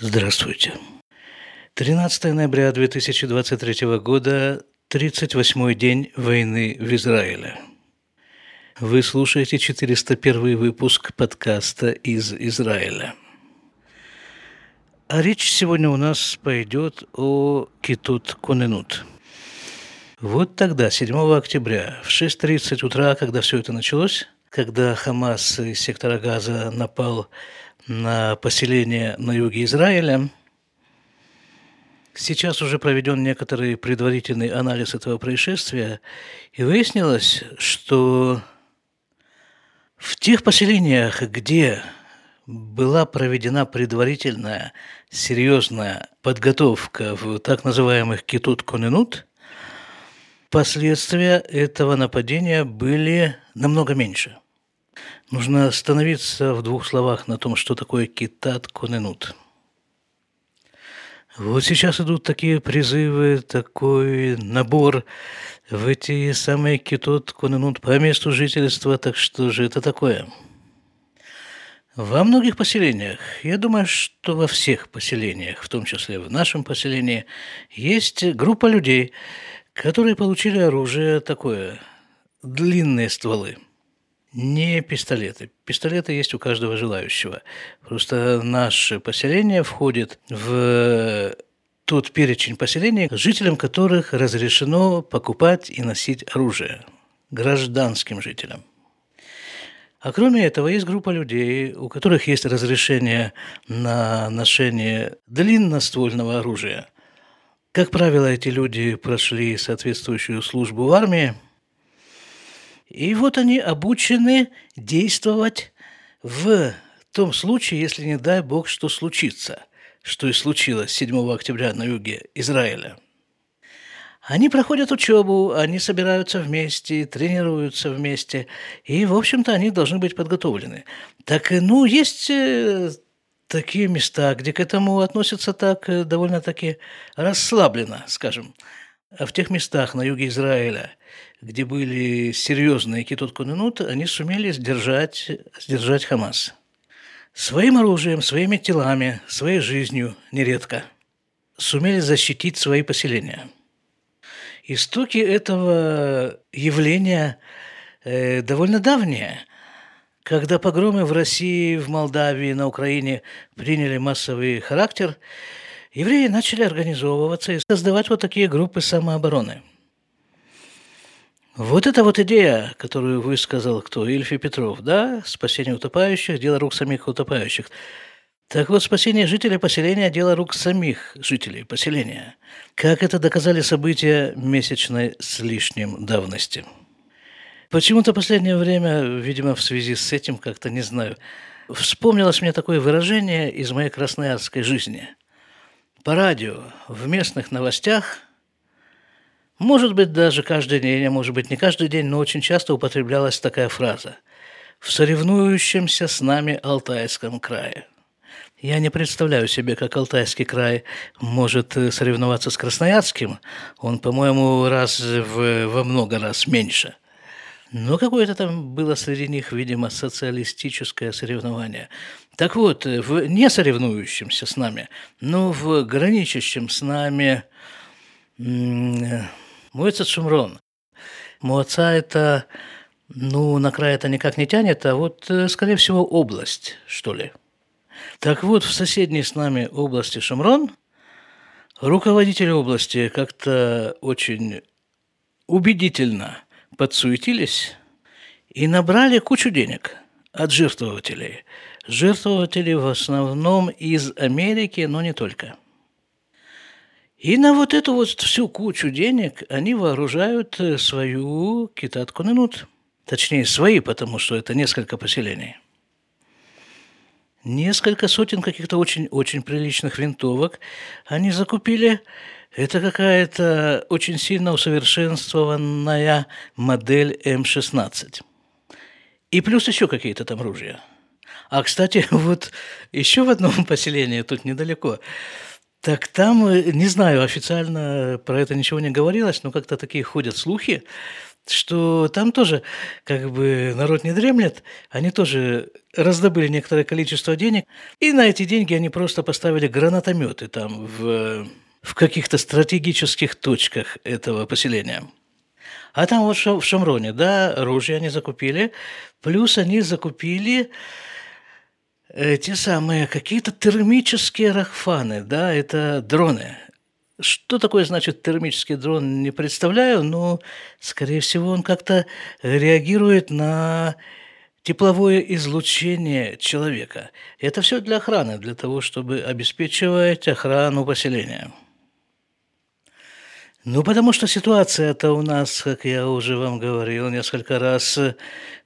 Здравствуйте. 13 ноября 2023 года, 38-й день войны в Израиле. Вы слушаете 401 выпуск подкаста из Израиля. А речь сегодня у нас пойдет о Китут Коненут. Вот тогда, 7 октября, в 6.30 утра, когда все это началось, когда Хамас из сектора Газа напал на поселение на юге Израиля. Сейчас уже проведен некоторый предварительный анализ этого происшествия, и выяснилось, что в тех поселениях, где была проведена предварительная серьезная подготовка в так называемых китут-коненут, последствия этого нападения были намного меньше – Нужно остановиться в двух словах на том, что такое китат коненут. Вот сейчас идут такие призывы, такой набор в эти самые китот коненут по месту жительства, так что же это такое? Во многих поселениях, я думаю, что во всех поселениях, в том числе в нашем поселении, есть группа людей, которые получили оружие такое, длинные стволы – не пистолеты. Пистолеты есть у каждого желающего. Просто наше поселение входит в тот перечень поселений, жителям которых разрешено покупать и носить оружие. Гражданским жителям. А кроме этого, есть группа людей, у которых есть разрешение на ношение длинноствольного оружия. Как правило, эти люди прошли соответствующую службу в армии – и вот они обучены действовать в том случае, если, не дай бог, что случится, что и случилось 7 октября на юге Израиля. Они проходят учебу, они собираются вместе, тренируются вместе, и, в общем-то, они должны быть подготовлены. Так, ну, есть э, такие места, где к этому относятся так э, довольно-таки расслабленно, скажем. А в тех местах на юге Израиля, где были серьезные китот коненут, они сумели сдержать, сдержать Хамас. Своим оружием, своими телами, своей жизнью нередко сумели защитить свои поселения. Истоки этого явления э, довольно давние. Когда погромы в России, в Молдавии, на Украине приняли массовый характер, евреи начали организовываться и создавать вот такие группы самообороны – вот эта вот идея, которую высказал кто? Ильф и Петров, да? Спасение утопающих – дело рук самих утопающих. Так вот, спасение жителей поселения – дело рук самих жителей поселения. Как это доказали события месячной с лишним давности. Почему-то последнее время, видимо, в связи с этим, как-то не знаю, вспомнилось мне такое выражение из моей красноярской жизни. По радио, в местных новостях – может быть, даже каждый день, а может быть, не каждый день, но очень часто употреблялась такая фраза «в соревнующемся с нами Алтайском крае». Я не представляю себе, как Алтайский край может э, соревноваться с Красноярским. Он, по-моему, раз в, во много раз меньше. Но какое-то там было среди них, видимо, социалистическое соревнование. Так вот, э, в не соревнующемся с нами, но в граничащем с нами Муэцет Шумрон. Муаца – это, ну, на край это никак не тянет, а вот, э, скорее всего, область, что ли. Так вот, в соседней с нами области Шумрон руководители области как-то очень убедительно подсуетились и набрали кучу денег от жертвователей. Жертвователи в основном из Америки, но не только – и на вот эту вот всю кучу денег они вооружают э, свою китатку Нанут. Точнее, свои, потому что это несколько поселений. Несколько сотен каких-то очень-очень приличных винтовок они закупили. Это какая-то очень сильно усовершенствованная модель М-16. И плюс еще какие-то там ружья. А, кстати, вот еще в одном поселении, тут недалеко, так там, э, не знаю, официально про это ничего не говорилось, но как-то такие ходят слухи, что там тоже как бы народ не дремлет, они тоже раздобыли некоторое количество денег, и на эти деньги они просто поставили гранатометы там в, в каких-то стратегических точках этого поселения. А там вот в Шамроне, да, ружья они закупили, плюс они закупили э, те самые какие-то термические рахфаны, да, это дроны. Что такое значит термический дрон, не представляю, но, скорее всего, он как-то реагирует на тепловое излучение человека. Это все для охраны, для того, чтобы обеспечивать охрану поселения. Ну, потому что ситуация-то у нас, как я уже вам говорил несколько раз,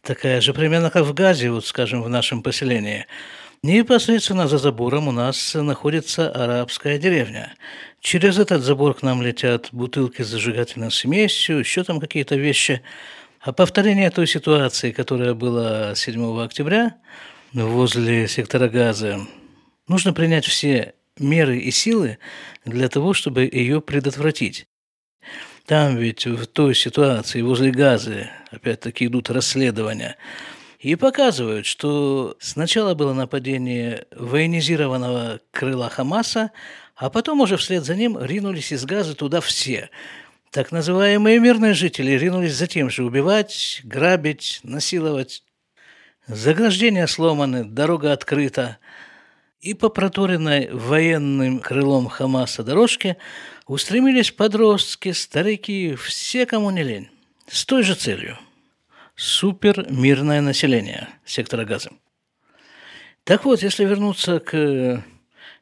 такая же примерно как в Газе, вот скажем, в нашем поселении. Непосредственно за забором у нас находится арабская деревня. Через этот забор к нам летят бутылки с зажигательной смесью, еще там какие-то вещи. А повторение той ситуации, которая была 7 октября возле сектора газа, нужно принять все меры и силы для того, чтобы ее предотвратить. Там ведь в той ситуации возле газа, опять-таки, идут расследования, и показывают, что сначала было нападение военизированного крыла Хамаса, а потом уже вслед за ним ринулись из газа туда все. Так называемые мирные жители ринулись за тем же убивать, грабить, насиловать. Заграждения сломаны, дорога открыта. И по проторенной военным крылом Хамаса дорожке устремились подростки, старики, все, кому не лень, с той же целью – супер мирное население сектора газа. Так вот, если вернуться к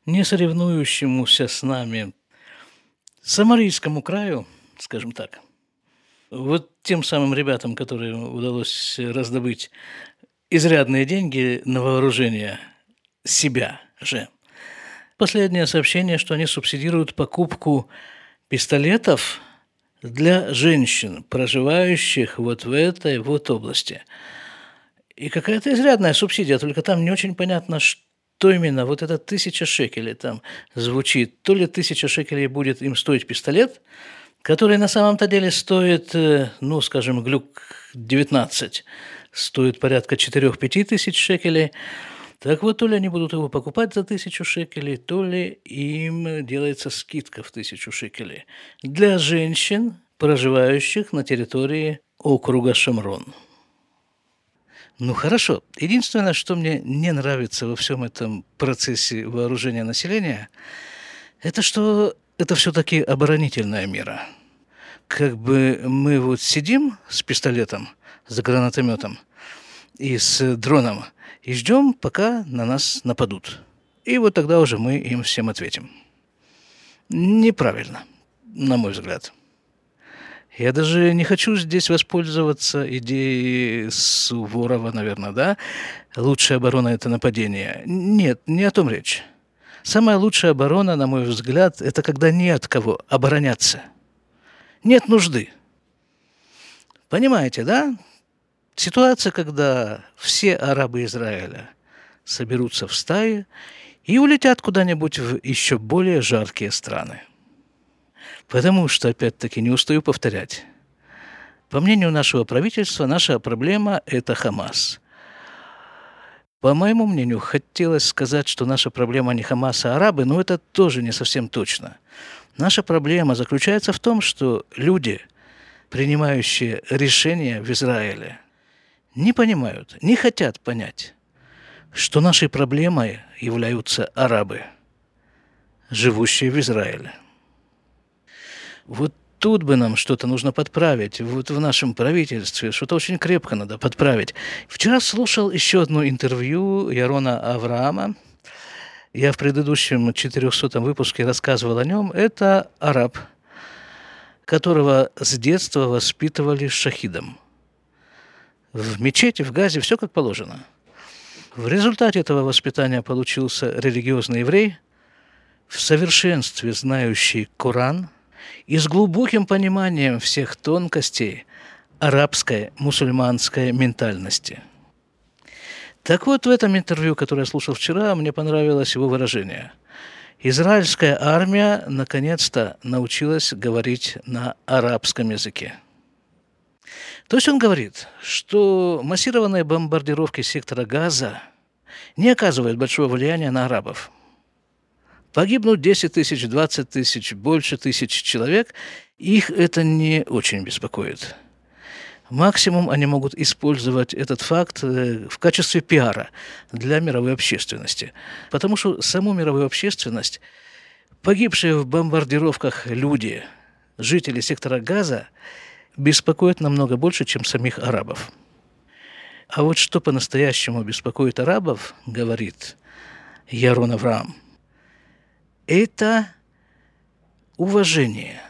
не соревнующемуся с нами Самарийскому краю, скажем так, вот тем самым ребятам, которым удалось раздобыть изрядные деньги на вооружение себя же – Последнее сообщение, что они субсидируют покупку пистолетов для женщин, проживающих вот в этой вот области. И какая-то изрядная субсидия, только там не очень понятно, что именно. Вот это тысяча шекелей там звучит. То ли тысяча шекелей будет им стоить пистолет, который на самом-то деле стоит, э, ну, скажем, глюк 19, стоит порядка 4-5 тысяч шекелей – так вот, то ли они будут его покупать за тысячу шекелей, то ли им делается скидка в тысячу шекелей для женщин, проживающих на территории округа Шамрон. Ну хорошо. Единственное, что мне не нравится во всем этом процессе вооружения населения, это что это все-таки оборонительная мера. Как бы мы вот сидим с пистолетом, с гранатометом и с дроном – и ждем, пока на нас нападут. И вот тогда уже мы им всем ответим. Неправильно, на мой взгляд. Я даже не хочу здесь воспользоваться идеей Суворова, наверное, да? Лучшая оборона – это нападение. Нет, не о том речь. Самая лучшая оборона, на мой взгляд, это когда не от кого обороняться. Нет нужды. Понимаете, да? Ситуация, когда все арабы Израиля соберутся в стаи и улетят куда-нибудь в еще более жаркие страны. Потому что, опять-таки, не устаю повторять, по мнению нашего правительства, наша проблема – это Хамас. По моему мнению, хотелось сказать, что наша проблема не Хамас, а арабы, но это тоже не совсем точно. Наша проблема заключается в том, что люди, принимающие решения в Израиле – не понимают, не хотят понять, что нашей проблемой являются арабы, живущие в Израиле. Вот тут бы нам что-то нужно подправить, вот в нашем правительстве что-то очень крепко надо подправить. Вчера слушал еще одно интервью Ярона Авраама. Я в предыдущем 400 выпуске рассказывал о нем. Это араб, которого с детства воспитывали шахидом – в мечети, в Газе, все как положено. В результате этого воспитания получился религиозный еврей, в совершенстве знающий Коран и с глубоким пониманием всех тонкостей арабской мусульманской ментальности. Так вот, в этом интервью, которое я слушал вчера, мне понравилось его выражение. Израильская армия наконец-то научилась говорить на арабском языке. То есть он говорит, что массированные бомбардировки сектора Газа не оказывают большого влияния на арабов. Погибнут 10 тысяч, 20 тысяч, больше тысяч человек, их это не очень беспокоит. Максимум они могут использовать этот факт э, в качестве пиара для мировой общественности. Потому что саму мировую общественность, погибшие в бомбардировках люди, жители сектора Газа, беспокоят намного больше, чем самих арабов. А вот что по-настоящему беспокоит арабов, говорит Ярон Авраам, это уважение,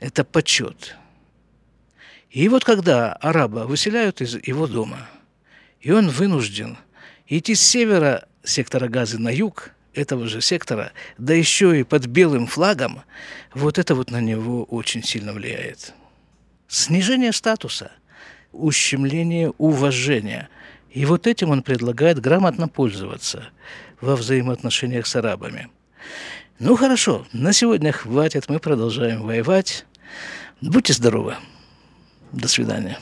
это почет – и вот когда араба выселяют из его дома, и он вынужден идти с севера сектора Газы на юг этого же сектора, да еще и под белым флагом, вот это вот на него очень сильно влияет. Снижение статуса, ущемление уважения. И вот этим он предлагает грамотно пользоваться во взаимоотношениях с арабами. Ну хорошо, на сегодня хватит, мы продолжаем воевать. Будьте здоровы! До свидания.